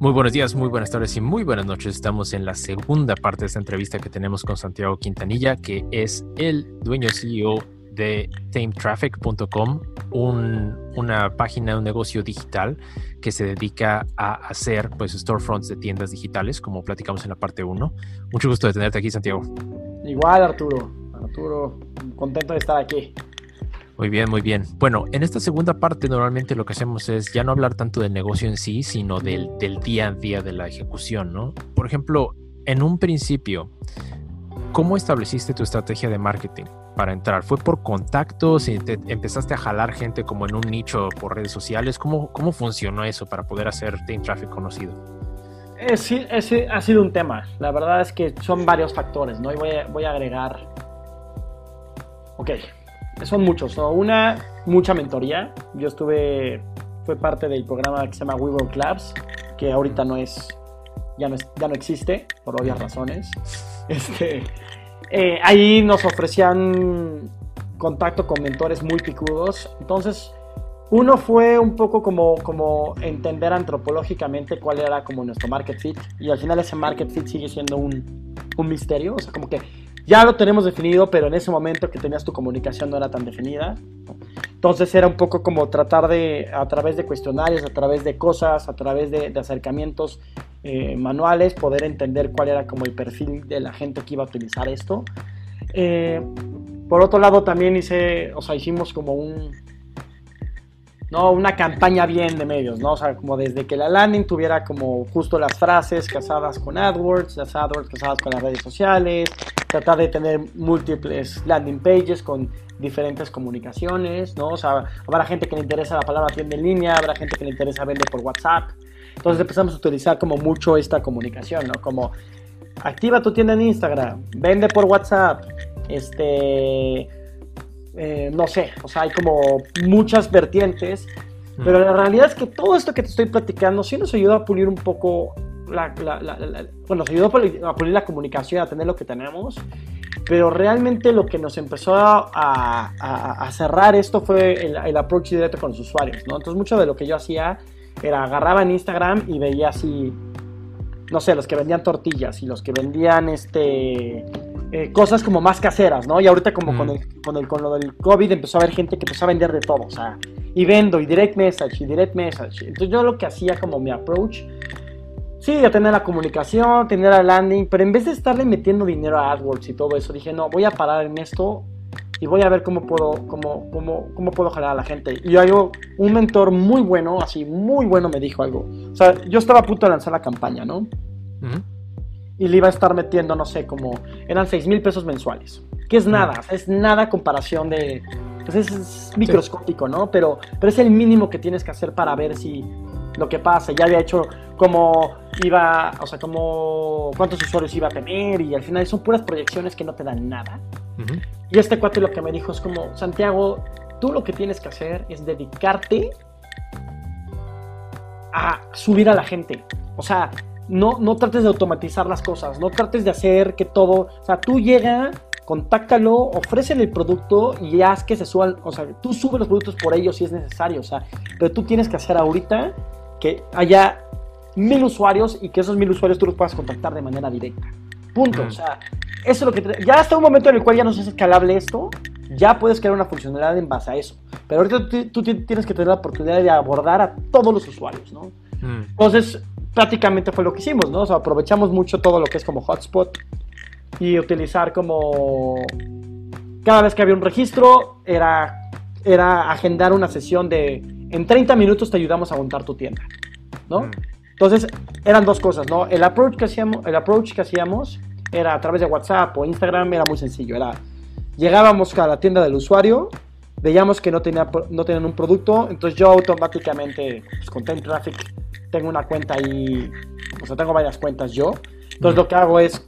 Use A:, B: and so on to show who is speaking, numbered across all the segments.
A: Muy buenos días, muy buenas tardes y muy buenas noches. Estamos en la segunda parte de esta entrevista que tenemos con Santiago Quintanilla, que es el dueño CEO de TameTraffic.com, un, una página, un negocio digital que se dedica a hacer pues storefronts de tiendas digitales, como platicamos en la parte 1. Mucho gusto de tenerte aquí, Santiago.
B: Igual, Arturo. Arturo, contento de estar aquí.
A: Muy bien, muy bien. Bueno, en esta segunda parte normalmente lo que hacemos es ya no hablar tanto del negocio en sí, sino del, del día a día de la ejecución, ¿no? Por ejemplo, en un principio, ¿cómo estableciste tu estrategia de marketing para entrar? ¿Fue por contactos? y te ¿Empezaste a jalar gente como en un nicho por redes sociales? ¿Cómo, cómo funcionó eso para poder hacer Team Traffic conocido?
B: Ese, ese ha sido un tema. La verdad es que son varios factores, ¿no? Y voy a, voy a agregar... Ok, son muchos. ¿no? Una, mucha mentoría. Yo estuve, fue parte del programa que se llama We Work Labs, que ahorita no es, ya no, es, ya no existe, por obvias razones. Este, eh, ahí nos ofrecían contacto con mentores muy picudos. Entonces, uno fue un poco como, como entender antropológicamente cuál era como nuestro market fit. Y al final ese market fit sigue siendo un, un misterio. O sea, como que ya lo tenemos definido, pero en ese momento que tenías tu comunicación no era tan definida. Entonces era un poco como tratar de, a través de cuestionarios, a través de cosas, a través de, acercamientos eh, manuales, poder entender cuál era como el perfil de la gente que iba a utilizar esto. Eh, por otro lado, también hice, o sea, hicimos como un, ¿no? Una campaña bien de medios, ¿no? O sea, como desde que la landing tuviera como justo las frases casadas con AdWords, las AdWords casadas con las redes sociales, tratar de tener múltiples landing pages con diferentes comunicaciones, ¿no? O sea, habrá gente que le interesa la palabra tienda en línea, habrá gente que le interesa vender por WhatsApp. Entonces empezamos a utilizar como mucho esta comunicación, ¿no? Como activa tu tienda en Instagram, vende por WhatsApp, este eh, no sé, o sea, hay como muchas vertientes, mm. pero la realidad es que todo esto que te estoy platicando sí nos ayuda a pulir un poco, la, bueno, nos ayudó a pulir la comunicación, a tener lo que tenemos, pero realmente lo que nos empezó a, a, cerrar esto fue el, el, approach directo con los usuarios, ¿no? Entonces mucho de lo que yo hacía era agarraba en Instagram y veía así, no sé, los que vendían tortillas y los que vendían este eh, cosas como más caseras, ¿no? Y ahorita como con, mm. el, con, el, con lo del COVID empezó a haber gente que empezó a vender de todo, o sea, y vendo, y direct message, y direct message. Entonces yo lo que hacía como mi approach, sí, a tener la comunicación, tener la landing, pero en vez de estarle metiendo dinero a AdWords y todo eso, dije, no, voy a parar en esto y voy a ver cómo puedo, cómo, cómo, cómo puedo jalar a la gente. Y yo, un mentor muy bueno, así, muy bueno, me dijo algo. O sea, yo estaba a punto de lanzar la campaña, ¿no? y le iba a estar metiendo, no sé, como eran 6 mil pesos mensuales. Que es nada, es nada comparación de... Pues es, microscópico, ¿no? Pero, pero es el mínimo que tienes que hacer para ver si lo que pasa. Ya había hecho como iba, o sea, como cuántos usuarios iba a tener y al final son puras proyecciones que no te dan nada. Y este cuate lo que me dijo es como, Santiago, tú lo que tienes que hacer es dedicarte a subir a la gente. O sea, no, no trates de automatizar las cosas, no trates de hacer que todo, o sea, tú llega, contáctalo, ofrécele el producto y haz que se suban, o sea, tú sube los productos por ellos si es necesario, o sea, pero tú tienes que hacer ahorita que haya mil usuarios y que esos mil usuarios tú los puedas contactar de manera directa. Punto, o sea, eso es lo que... ya hasta un momento en el cual ya no es escalable esto, ya puedes crear una funcionalidad en base a eso. Pero ahorita tú, tienes que tener la oportunidad de abordar a todos los usuarios, ¿no? Entonces, prácticamente fue lo que hicimos, ¿no? O sea, aprovechamos mucho todo lo que es como hotspot y utilizar como cada vez que había un registro era, era agendar una sesión de en 30 minutos te ayudamos a montar tu tienda, ¿no? Mm. Entonces eran dos cosas, ¿no? El approach que hacíamos, el approach que hacíamos era a través de WhatsApp o Instagram era muy sencillo, era llegábamos a la tienda del usuario, veíamos que no, tenía, no tenían un producto, entonces yo automáticamente pues, con Time Traffic tengo una cuenta ahí, o sea, tengo varias cuentas yo. Entonces lo que hago es,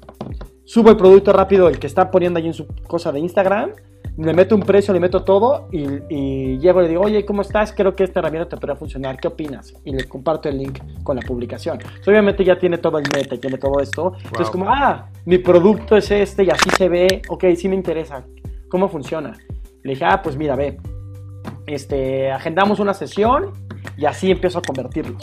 B: subo el producto rápido, el que está poniendo ahí en su cosa de Instagram, le meto un precio, le meto todo y, y llego y le digo, oye, ¿cómo estás? Creo que esta herramienta te podría funcionar, ¿qué opinas? Y le comparto el link con la publicación. obviamente ya tiene todo el meta, tiene todo esto. Entonces como, ah, mi producto es este y así se ve, ok, sí me interesa, ¿cómo funciona? Le dije, ah, pues mira, ve, este, agendamos una sesión y así empiezo a convertirlos.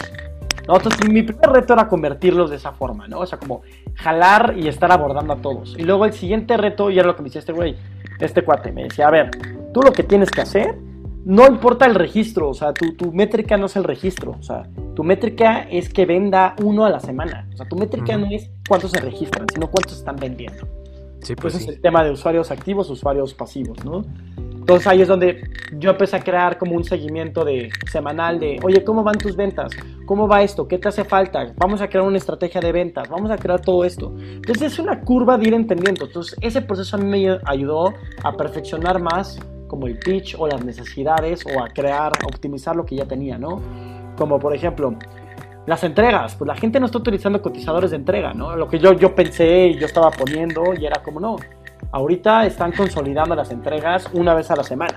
B: Entonces, mi primer reto era convertirlos de esa forma, ¿no? O sea, como jalar y estar abordando a todos. Y luego el siguiente reto, y era lo que me decía este güey, este cuate, me decía, a ver, tú lo que tienes que hacer, no importa el registro, o sea, tu, tu métrica no es el registro, o sea, tu métrica es que venda uno a la semana. O sea, tu métrica no es cuántos se registran, sino cuántos están vendiendo.
A: Sí, pues
B: Ese es el tema de usuarios activos, usuarios pasivos, ¿no? Entonces ahí es donde yo empecé a crear como un seguimiento de semanal de, oye, ¿cómo van tus ventas? ¿Cómo va esto? ¿Qué te hace falta? Vamos a crear una estrategia de ventas, vamos a crear todo esto. Entonces es una curva de ir entendiendo. Entonces ese proceso a mí me ayudó a perfeccionar más como el pitch o las necesidades o a crear, a optimizar lo que ya tenía, ¿no? Como por ejemplo, las entregas, pues la gente no está utilizando cotizadores de entrega, ¿no? Lo que yo, yo pensé y yo estaba poniendo y era como, no, ahorita están consolidando las entregas una vez a la semana.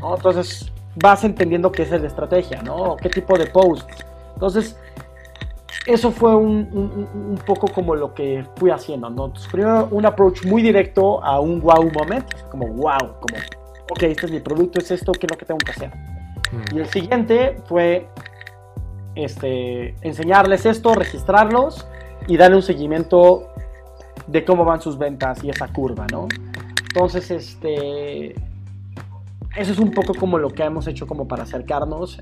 B: ¿no? Entonces vas entendiendo qué es la estrategia, ¿no? ¿Qué tipo de post? Entonces, eso fue un, un, un, poco como lo que fui haciendo, ¿no? Entonces, primero un approach muy directo a un wow moment, como wow, como, ok, este es mi producto, es esto, ¿qué es lo que tengo que hacer? Y el siguiente fue este, enseñarles esto, registrarlos y darle un seguimiento de cómo van sus ventas y esa curva, ¿no? Entonces, este, eso es un poco como lo que hemos hecho como para acercarnos.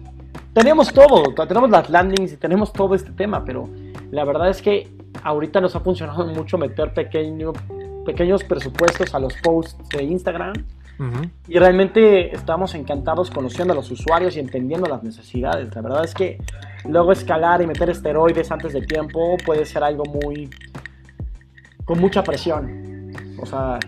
B: Tenemos todo, tenemos las landings y tenemos todo este tema, pero la verdad es que ahorita nos ha funcionado mucho meter pequeño, pequeños presupuestos a los posts de Instagram. Uh -huh. Y realmente estamos encantados conociendo a los usuarios y entendiendo las necesidades. La verdad es que luego escalar y meter esteroides antes de tiempo puede ser algo muy, con mucha presión. O sea...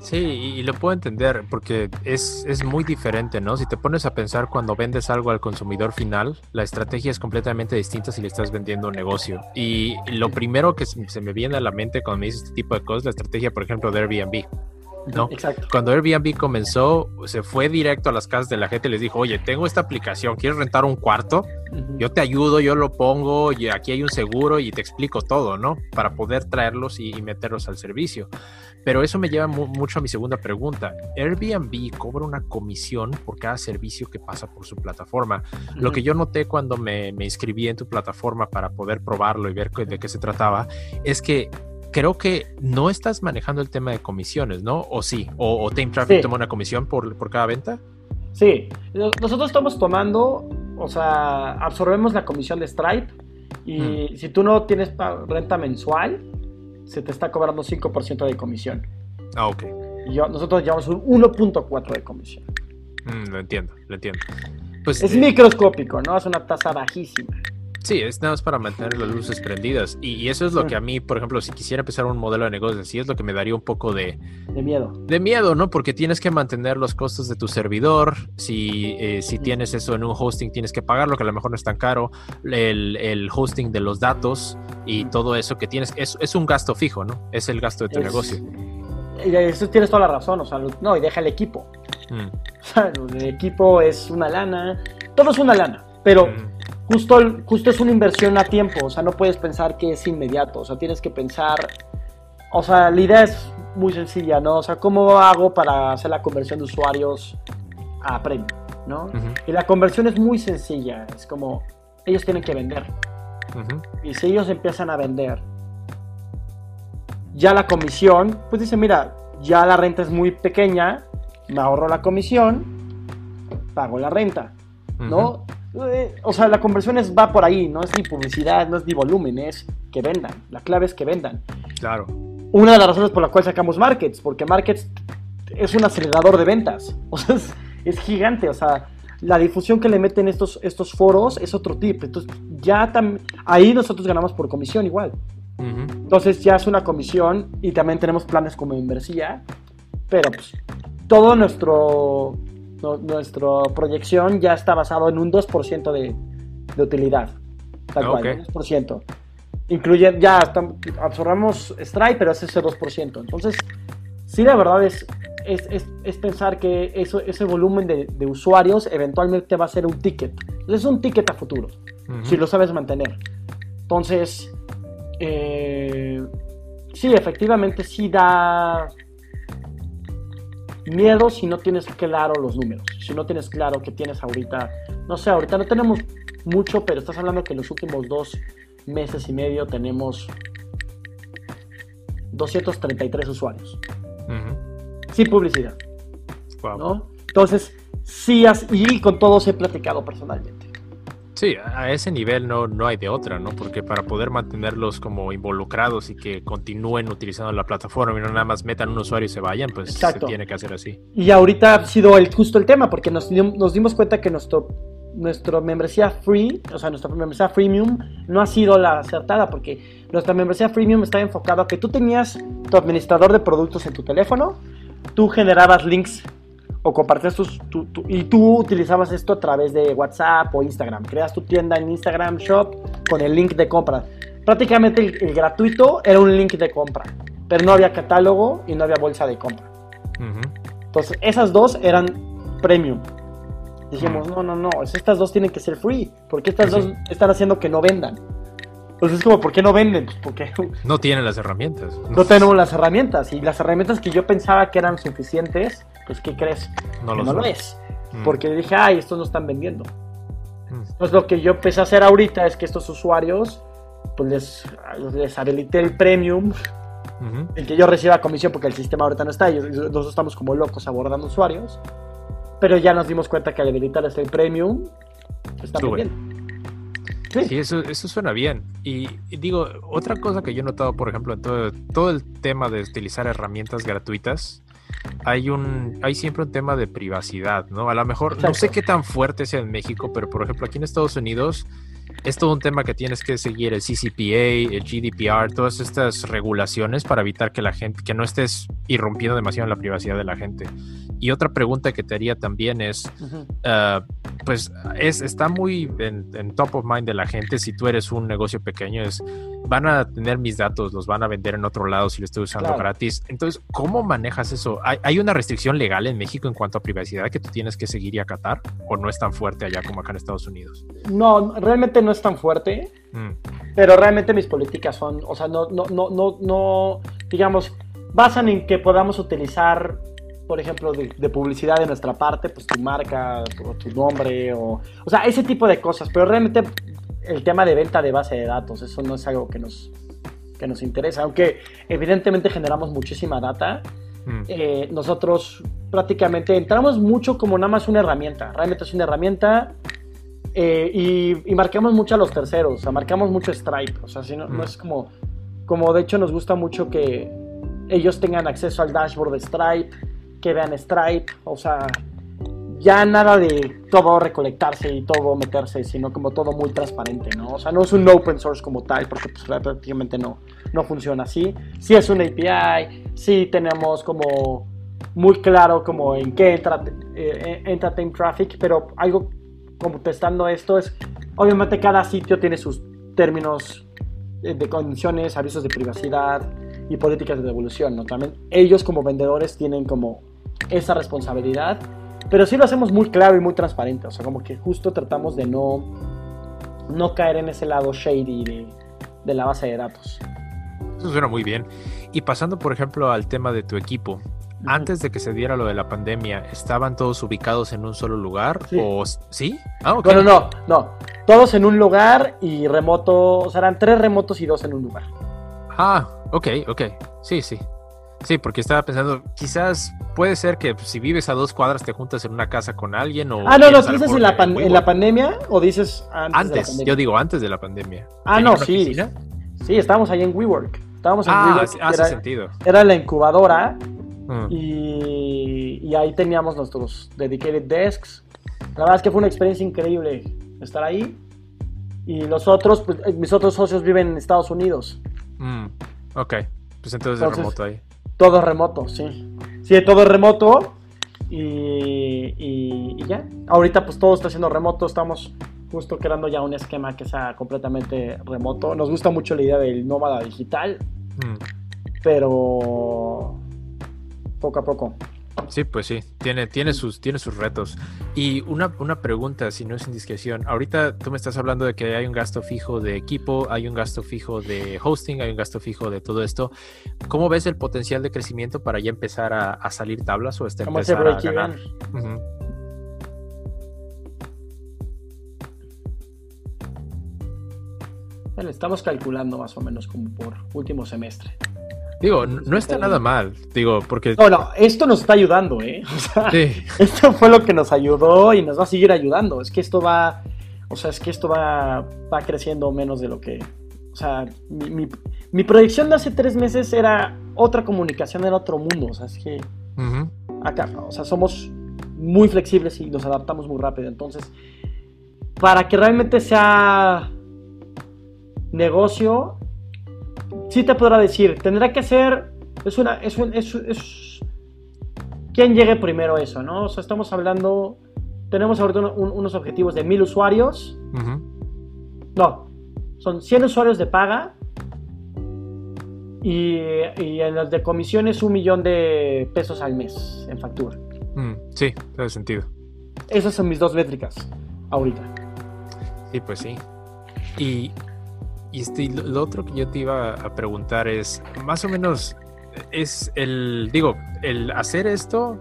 A: Sí, y lo puedo entender porque es, es, muy diferente, ¿no? Si te pones a pensar cuando vendes algo al consumidor final, la estrategia es completamente distinta si le estás vendiendo un negocio. Y lo primero que se me viene a la mente cuando me dices este tipo de cosas, la estrategia, por ejemplo, de Airbnb. ¿No?
B: Exacto.
A: Cuando Airbnb comenzó, se fue directo a las casas de la gente y les dijo, oye, tengo esta aplicación, ¿quieres rentar un cuarto? Uh -huh. Yo te ayudo, yo lo pongo, y aquí hay un seguro y te explico todo, ¿no? Para poder traerlos y, y meterlos al servicio. Pero eso me lleva mu mucho a mi segunda pregunta. Airbnb cobra una comisión por cada servicio que pasa por su plataforma. Uh -huh. Lo que yo noté cuando me, me inscribí en tu plataforma para poder probarlo y ver de qué se trataba, es que creo que no estás manejando el tema de comisiones, ¿no? ¿O sí? ¿O, o Tame Traffic sí. toma una comisión por, por cada venta?
B: Sí, nosotros estamos tomando, o sea, absorbemos la comisión de Stripe y hmm. si tú no tienes renta mensual, se te está cobrando 5% de comisión.
A: Ah, ok.
B: Y yo, nosotros llevamos un 1.4 de comisión.
A: Mm, lo entiendo, lo entiendo.
B: Pues, es eh, microscópico, ¿no? Es una tasa bajísima.
A: Sí, es nada más para mantener las luces prendidas. Y, y, eso es lo que a mí, por ejemplo, si quisiera empezar un modelo de negocio así, es lo que me daría un poco de...
B: De miedo.
A: De miedo, ¿no? Porque tienes que mantener los costos de tu servidor. Si, eh, si tienes eso en un hosting, tienes que pagarlo, que a lo mejor no es tan caro. El, el hosting de los datos y todo eso que tienes, es, es, un gasto fijo, ¿no? Es el gasto de tu
B: es,
A: negocio.
B: Y eso tienes toda la razón, o sea, no, y deja el equipo. Mm. O sea, el equipo es una lana, todo es una lana, pero... Mm justo, justo es una inversión a tiempo, o sea, no puedes pensar que es inmediato, o sea, tienes que pensar, o sea, la idea es muy sencilla, ¿no? O sea, ¿cómo hago para hacer la conversión de usuarios a premium, ¿no? Uh -huh. Y la conversión es muy sencilla, es como, ellos tienen que vender. Uh -huh. Y si ellos empiezan a vender, ya la comisión, pues dice, mira, ya la renta es muy pequeña, me ahorro la comisión, pago la renta, ¿no? Uh -huh o sea, la conversión es, va por ahí, no es ni publicidad, no es ni volumen, es que vendan. La clave es que vendan.
A: Claro.
B: Una de las razones por la cual sacamos Markets, porque Markets es un acelerador de ventas. O sea, es, es gigante. O sea, la difusión que le meten estos, estos foros es otro tip. Entonces, ya ahí nosotros ganamos por comisión igual. Uh -huh. Entonces, ya es una comisión y también tenemos planes como inversión. Pero, pues, todo nuestro no, nuestra proyección ya está basado en un 2% de, de, utilidad. Tal okay. cual, 2%. Incluye, ya estamos, absorbamos Stripe, pero es ese 2%. Entonces, sí, la verdad es, es, es, es pensar que eso, ese volumen de, de, usuarios eventualmente va a ser un ticket. Es un ticket a futuro, uh -huh. si lo sabes mantener. Entonces, eh, sí, efectivamente sí da miedo si no tienes claro los números, si no tienes claro que tienes ahorita, no sé, ahorita no tenemos mucho, pero estás hablando que en los últimos dos meses y medio tenemos 233 usuarios. Sin publicidad. ¿no? Entonces, sí, y con todos he platicado personalmente.
A: Sí, a ese nivel no, no hay de otra, ¿no? Porque para poder mantenerlos como involucrados y que continúen utilizando la plataforma y no nada más metan un usuario y se vayan, pues se tiene que hacer así.
B: Y ahorita ha sido el, justo el tema, porque nos, nos dimos cuenta que nuestro nuestra membresía free, o sea, nuestra membresía freemium no ha sido la acertada porque nuestra membresía freemium está enfocada a que tú tenías tu administrador de productos en tu teléfono, tú generabas links o compartías tus, y tú utilizabas esto a través de WhatsApp o Instagram. Creas tu tienda en Instagram Shop con el link de compra. Prácticamente el, gratuito era un link de compra, pero no había catálogo y no había bolsa de compra. Entonces, esas dos eran premium. Dijimos, no, no, no, estas dos tienen que ser free, porque estas dos están haciendo que no vendan. Entonces es como, ¿por qué no venden? Pues porque
A: no tienen las herramientas.
B: No tenemos las herramientas. Y las herramientas que yo pensaba que eran suficientes, pues ¿qué crees? No, lo, no es. Mm. Porque dije, ay, estos no están vendiendo. Mm. Entonces lo que yo empecé a hacer ahorita es que estos usuarios, pues les, les habilité el premium, el que yo reciba comisión porque el sistema ahorita no está. Y nosotros estamos como locos abordando usuarios. Pero ya nos dimos cuenta que al habilitarles el premium, está muy bien.
A: Sí, eso, eso suena bien. Y, digo, otra cosa que yo he notado, por ejemplo, en todo, todo el tema de utilizar herramientas gratuitas, hay un hay siempre un tema de privacidad, ¿no? A lo mejor no sé qué tan fuerte sea en México, pero por ejemplo aquí en Estados Unidos es todo un tema que tienes que seguir el CCPA, el GDPR, todas estas regulaciones para evitar que la gente que no estés irrumpiendo demasiado en la privacidad de la gente. Y otra pregunta que te haría también es, ah, pues es, está muy en, top of mind de la gente si tú eres un negocio pequeño, es, van a tener mis datos, los van a vender en otro lado si lo estoy usando gratis. Entonces, ¿cómo manejas eso? ¿Hay, una restricción legal en México en cuanto a privacidad que tú tienes que seguir y acatar? ¿O no es tan fuerte allá como acá en Estados Unidos?
B: No, realmente no es tan fuerte. Mm. Pero realmente mis políticas son, o sea, no, no, no, no, no, digamos, basan en que podamos utilizar por ejemplo, de, publicidad de nuestra parte, pues tu marca, o tu nombre, o, o sea, ese tipo de cosas. Pero realmente el tema de venta de base de datos, eso no es algo que nos, que nos interesa. Aunque evidentemente generamos muchísima data, mm. eh, nosotros prácticamente entramos mucho como nada más una herramienta. Realmente es una herramienta eh, y, marcamos mucho a los terceros, o sea, marcamos mucho Stripe. O sea, si no, no mm. es como, como de hecho nos gusta mucho que ellos tengan acceso al dashboard de Stripe que vean Stripe, o sea, ya nada de todo recolectarse y todo meterse, sino como todo muy transparente, ¿no? O sea, no es un open source como tal, porque pues prácticamente no, no funciona así. Sí es un API, sí tenemos como muy claro como en qué entra, eh, entra Time Traffic, pero algo como testando esto es, obviamente cada sitio tiene sus términos de condiciones, avisos de privacidad y políticas de devolución, ¿no? También ellos como vendedores tienen como esa responsabilidad, pero sí lo hacemos muy claro y muy transparente, o sea, como que justo tratamos de no, no caer en ese lado shady de, de la base de datos.
A: Eso suena muy bien. Y pasando, por ejemplo, al tema de tu equipo, antes de que se diera lo de la pandemia, ¿estaban todos ubicados en un solo lugar? Sí. ¿O sí?
B: Ah, okay. Bueno, no, no. Todos en un lugar y remoto, o sea, eran tres remotos y dos en un lugar.
A: Ah, ok, ok. Sí, sí. Sí, porque estaba pensando, quizás puede ser que si vives a dos cuadras te juntas en una casa con alguien o...
B: Ah, no, no, dices en la, en la, pandemia o dices
A: antes? Antes, yo digo antes de la pandemia.
B: Ah, no, sí. Sí, estábamos ahí en WeWork. Estábamos en
A: ah, WeWork. hace sentido.
B: Era la incubadora mm. y, y, ahí teníamos nuestros dedicated desks. La verdad es que fue una experiencia increíble estar ahí. Y los otros, pues, mis otros socios viven en Estados Unidos.
A: Mm, ok, pues entonces, es remoto ahí.
B: Todo remoto, sí. Sí, todo remoto. Y, y, ya. Ahorita pues todo está siendo remoto. Estamos justo creando ya un esquema que sea completamente remoto. Nos gusta mucho la idea del nómada digital. Mm. Pero poco a poco.
A: Sí, pues sí, tiene, tiene, sus, tiene sus retos. Y una, una pregunta, si no es indiscreción, ahorita tú me estás hablando de que hay un gasto fijo de equipo, hay un gasto fijo de hosting, hay un gasto fijo de todo esto. ¿Cómo ves el potencial de crecimiento para ya empezar a, salir tablas o este empezar a ganar?
B: Bueno, estamos calculando más o menos como por último semestre.
A: Digo, no, está nada mal, digo, porque...
B: No, no, esto nos está ayudando, ¿eh? O sea, esto fue lo que nos ayudó y nos va a seguir ayudando. Es que esto va, o sea, es que esto va, va creciendo menos de lo que... O sea, mi, mi, proyección de hace tres meses era otra comunicación en otro mundo. O sea, es que... Acá, o sea, somos muy flexibles y nos adaptamos muy rápido. Entonces, para que realmente sea negocio, sí te podrá decir, tendrá que ser, es una, es, un, es, es quién llegue primero eso, ¿no? O sea, estamos hablando, tenemos ahorita unos objetivos de mil usuarios. No, son 100 usuarios de paga y, y, en los de comisiones un millón de pesos al mes en factura.
A: Mm, sí, tiene sentido.
B: Esas son mis dos métricas ahorita.
A: Sí, pues sí. Y y este, lo otro que yo te iba a preguntar es, más o menos, es el, digo, el hacer esto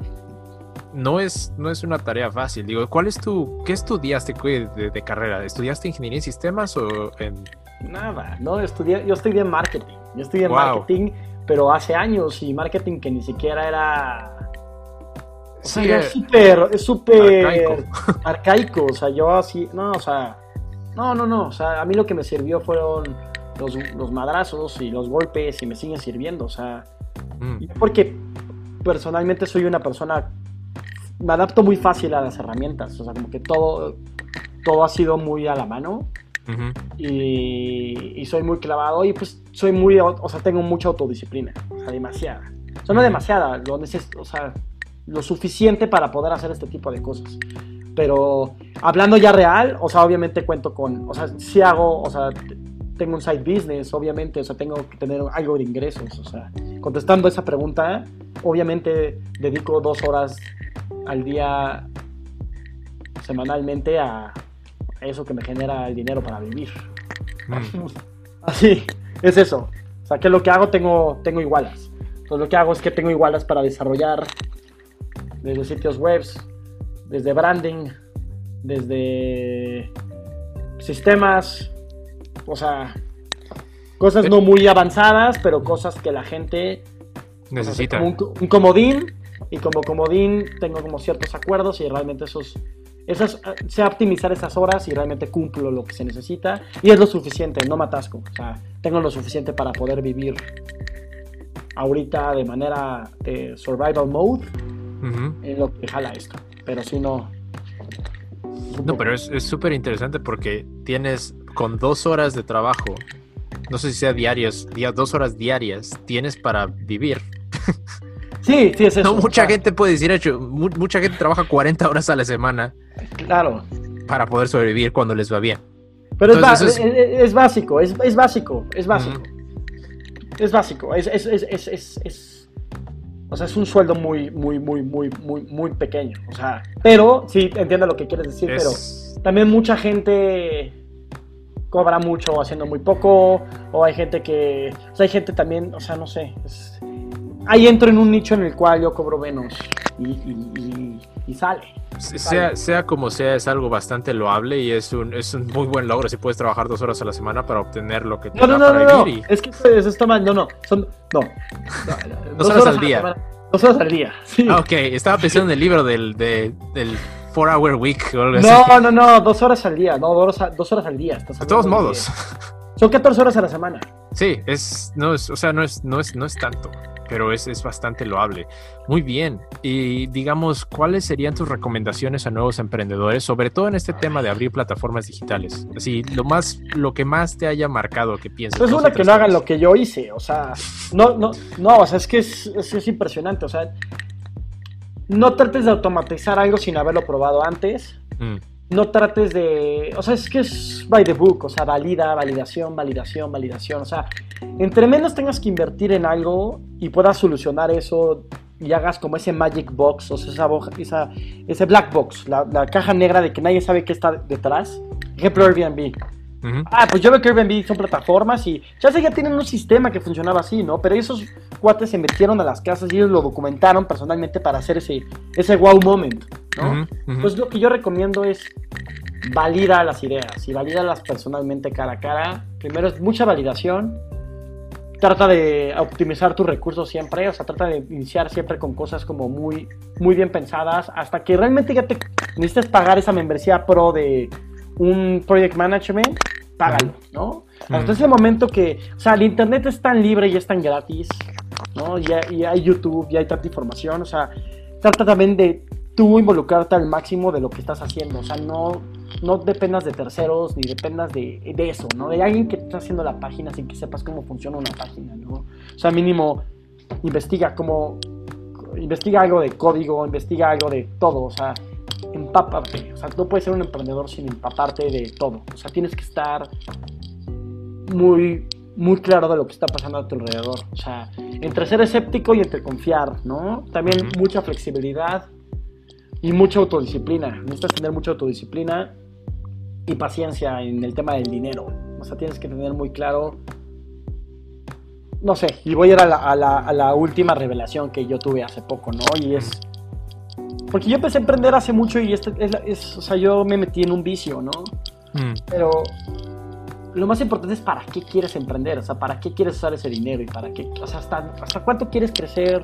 A: no es, no es una tarea fácil. Digo, ¿cuál es tu, qué estudiaste de, carrera? ¿Estudiaste ingeniería en sistemas o en...?
B: Nada, no, estudié, yo estudié marketing. Yo estudié marketing, pero hace años y marketing que ni siquiera era... O sea, era súper, súper arcaico. arcaico. O sea, yo así, no, o sea, no, no, no. O sea, a mí lo que me sirvió fueron los, madrazos y los golpes y me siguen sirviendo. O sea, mm. porque personalmente soy una persona. Me adapto muy fácil a las herramientas. O sea, como que todo, todo ha sido muy a la mano. y, soy muy clavado y pues soy muy, o sea, tengo mucha autodisciplina, o sea, demasiada. O sea, no demasiada, lo, o sea, lo suficiente para poder hacer este tipo de cosas. Pero hablando ya real, o sea, obviamente cuento con, o sea, si hago, o sea, tengo un side business, obviamente, o sea, tengo que tener algo de ingresos, o sea, contestando esa pregunta, obviamente dedico dos horas al día semanalmente a eso que me genera el dinero para vivir. Mm. Así, es eso. O sea, que lo que hago tengo, tengo igualas. Entonces lo que hago es que tengo igualas para desarrollar desde sitios webs, desde branding, desde sistemas, o sea, cosas no muy avanzadas, pero cosas que la gente
A: necesita.
B: un, comodín, y como comodín tengo como ciertos acuerdos y realmente esos, esas, sé optimizar esas horas y realmente cumplo lo que se necesita y es lo suficiente, no me atasco, o sea, tengo lo suficiente para poder vivir ahorita de manera de survival mode en lo que jala esto pero si no.
A: No, pero es súper interesante porque tienes con dos horas de trabajo, no sé si sea diarias, dos horas diarias, tienes para vivir.
B: Sí, sí, es eso.
A: No, mucha gente puede decir, hecho, mucha gente trabaja 40 horas a la semana.
B: Claro.
A: Para poder sobrevivir cuando les va bien.
B: Pero es, básico, es, básico, es, básico, es básico. Es básico, es, es o sea, es un sueldo muy, muy, muy, muy, muy, muy pequeño. O sea, pero sí entiendo lo que quieres decir, pero también mucha gente cobra mucho haciendo muy poco, o hay gente que, o sea, hay gente también, o sea, no sé, ahí entro en un nicho en el cual yo cobro menos y, sale.
A: Sea, sea como sea, es algo bastante loable y es un, es un muy buen logro si puedes trabajar dos horas a la semana para obtener lo que te
B: no, no, no, no, Es que eso está mal, no, no, son, no.
A: dos, horas, al día.
B: dos horas al día, sí.
A: Ah, ok, estaba pensando en el libro del, de, del Four Hour Week o algo
B: así. No, no, no, dos horas al día, no, dos horas, dos horas al día.
A: de todos modos.
B: Son 14 horas a la semana.
A: Sí, es, no es, o sea, no es, no es, no es tanto pero es, es, bastante loable. Muy bien. Y digamos, ¿cuáles serían tus recomendaciones a nuevos emprendedores, sobre todo en este tema de abrir plataformas digitales? Así, lo más, lo que más te haya marcado que piensas.
B: Pues una que no hagan lo que yo hice, o sea, no, no, no, o sea, es que es, es, impresionante, o sea, no trates de automatizar algo sin haberlo probado antes. Mm no trates de, o sea, es que es by the book, o sea, valida, validación, validación, validación, o sea, entre menos tengas que invertir en algo y puedas solucionar eso y hagas como ese magic box, o sea, esa, esa ese black box, la, la, caja negra de que nadie sabe qué está detrás, ejemplo Airbnb. Ah, pues yo veo que Airbnb son plataformas y ya sé, ya tienen un sistema que funcionaba así, ¿no? Pero esos cuates se metieron a las casas y ellos lo documentaron personalmente para hacer ese, ese wow moment, ¿no? Pues lo que yo recomiendo es valida las ideas y valídalas personalmente cara a cara. Primero es mucha validación. Trata de optimizar tus recursos siempre, o sea, trata de iniciar siempre con cosas como muy, muy bien pensadas, hasta que realmente ya te necesites pagar esa membresía pro de un project management, págalo, ¿no? Hasta ese momento que, o sea, el internet es tan libre y es tan gratis, ¿no? Y hay, y hay YouTube, y hay tanta información, o sea, trata también de tú involucrarte al máximo de lo que estás haciendo, o sea, no, no dependas de terceros ni dependas de, de eso, ¿no? De alguien que está haciendo la página sin que sepas cómo funciona una página, ¿no? O sea, mínimo investiga cómo, investiga algo de código, investiga algo de todo, o sea, empápate, o sea, no puedes ser un emprendedor sin empaparte de todo, o sea, tienes que estar muy, muy claro de lo que está pasando a tu alrededor. O sea, entre ser escéptico y entre confiar, ¿no? También mucha flexibilidad y mucha autodisciplina. Necesitas tener mucha autodisciplina y paciencia en el tema del dinero. O sea, tienes que tener muy claro. No sé, y voy a ir a la, a la, a la última revelación que yo tuve hace poco, ¿no? Y es. Porque yo empecé a emprender hace mucho y este es, es, o sea, yo me metí en un vicio, ¿no?
A: Mm.
B: Pero lo más importante es para qué quieres emprender, o sea, para qué quieres usar ese dinero y para qué, o sea, hasta, hasta cuánto quieres crecer,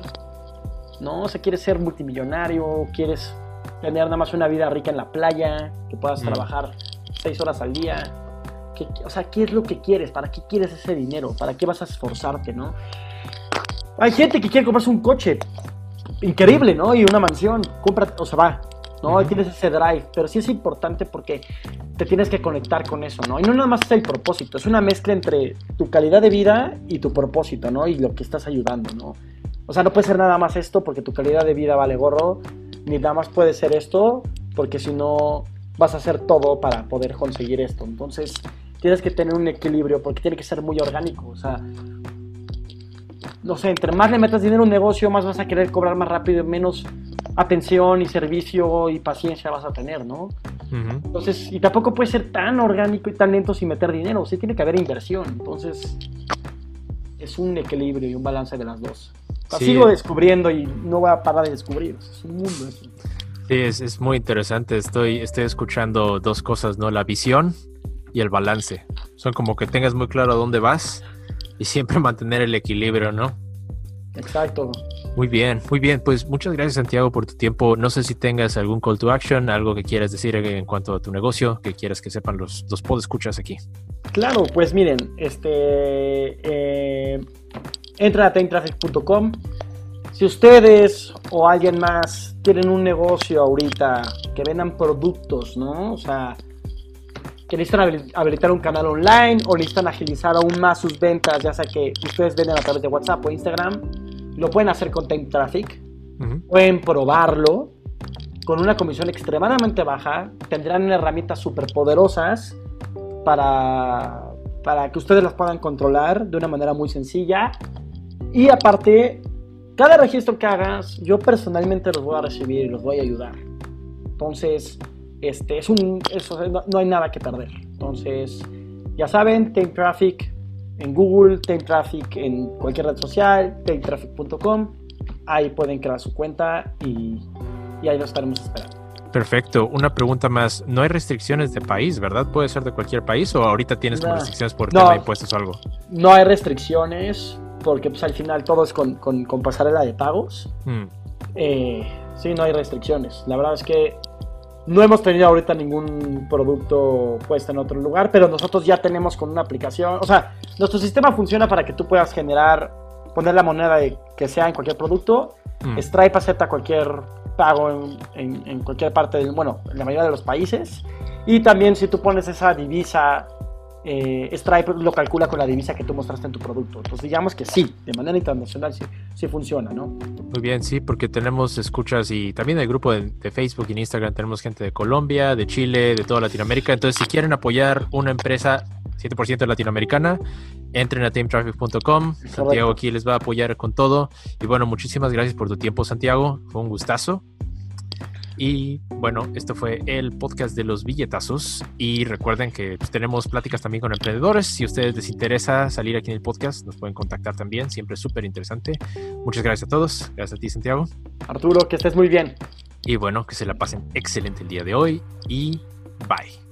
B: ¿no? O sea, quieres ser multimillonario, quieres tener nada más una vida rica en la playa, que puedas
A: Mm.
B: trabajar seis horas al día. ¿Qué- o sea, ¿qué es lo que quieres? ¿Para qué quieres ese dinero? ¿Para qué vas a esforzarte, no? Hay gente que quiere comprarse un coche increíble, ¿no? Y una mansión, compra, o sea, va, ¿no?
A: Ujú.
B: Tienes ese drive, pero sí es importante porque te tienes que conectar con eso, ¿no? Y no nada más es el propósito, es una mezcla entre tu calidad de vida y tu propósito, ¿no? Y lo que estás ayudando, ¿no? O sea, no puede ser nada más esto porque tu calidad de vida vale gorro, ni nada más puede ser esto porque si no vas a hacer todo para poder conseguir esto. Entonces, tienes que tener un equilibrio porque tiene que ser muy orgánico, o sea, no sé, entre más le metas dinero a un negocio, más vas a querer cobrar más rápido, menos atención y servicio y paciencia vas a tener, ¿no?
A: Ujú.
B: Entonces, y tampoco puede ser tan orgánico y tan lento sin meter dinero, sí tiene que haber inversión, entonces es un equilibrio y un balance de las dos.
A: Sí.
B: Sigo descubriendo y no voy a parar de descubrir, es un mundo eso.
A: Sí, es, es muy interesante. Estoy, estoy escuchando dos cosas, ¿no? La visión y el balance. Son como que tengas muy claro a dónde vas y siempre mantener el equilibrio, ¿no?
B: Exacto.
A: Muy bien, muy bien. Pues muchas gracias, Santiago, por tu tiempo. No sé si tengas algún call to action, algo que quieras decir en cuanto a tu negocio, que quieras que sepan los, los escuchas aquí.
B: Claro, pues miren, este eh, entren a timetraffic.com. Si ustedes o alguien más tienen un negocio ahorita que vendan productos, ¿no? O sea, que necesitan habil- habilitar un canal online o necesitan agilizar aún más sus ventas, ya sea que ustedes venden a través de WhatsApp o Instagram, lo pueden hacer con Time Traffic pueden probarlo con una comisión extremadamente baja, tendrán herramientas súper poderosas para, para que ustedes las puedan controlar de una manera muy sencilla. Y aparte, cada registro que hagas, yo personalmente los voy a recibir y los voy a ayudar. Entonces, este, es un, eso, no, no hay nada que perder. Entonces, ya saben, Time Traffic en Google, Time Traffic en cualquier red social, timetraffic.com. Ahí pueden crear su cuenta y, y ahí los estaremos esperando.
A: Perfecto. Una pregunta más. No hay restricciones de país, ¿verdad? Puede ser de cualquier país o ahorita tienes como restricciones por
B: No.
A: tema de impuestos o algo.
B: No hay restricciones porque pues, al final todo es con, con, con pasarela de pagos.
A: Mm,
B: Eh, sí, no hay restricciones. La verdad es que no hemos tenido ahorita ningún producto puesto en otro lugar, pero nosotros ya tenemos con una aplicación. O sea, nuestro sistema funciona para que tú puedas generar, poner la moneda de, que sea en cualquier producto.
A: mm.
B: Stripe acepta cualquier pago en, en- en cualquier parte del, bueno, en la mayoría de los países. Y también si tú pones esa divisa, eh, Stripe lo calcula con la divisa que tú mostraste en tu producto. Entonces digamos que sí, de manera internacional sí, sí funciona, ¿no?
A: Muy bien, sí, porque tenemos escuchas y también el grupo de, de Facebook y en Instagram tenemos gente de Colombia, de Chile, de toda Latinoamérica. Entonces, si quieren apoyar una empresa 100% latinoamericana, entren a teamtraffic.com. Santiago aquí les va a apoyar con todo. Y bueno, muchísimas gracias por tu tiempo, Santiago. Fue un gustazo. Y bueno, esto fue el podcast de los billetazos. Y recuerden que pues, tenemos pláticas también con emprendedores. Si a ustedes les interesa salir aquí en el podcast, nos pueden contactar también. Siempre es súper interesante. Muchas gracias a todos. Gracias a ti, Santiago.
B: Arturo, que estés muy bien.
A: Y bueno, que se la pasen excelente el día de hoy. Y bye.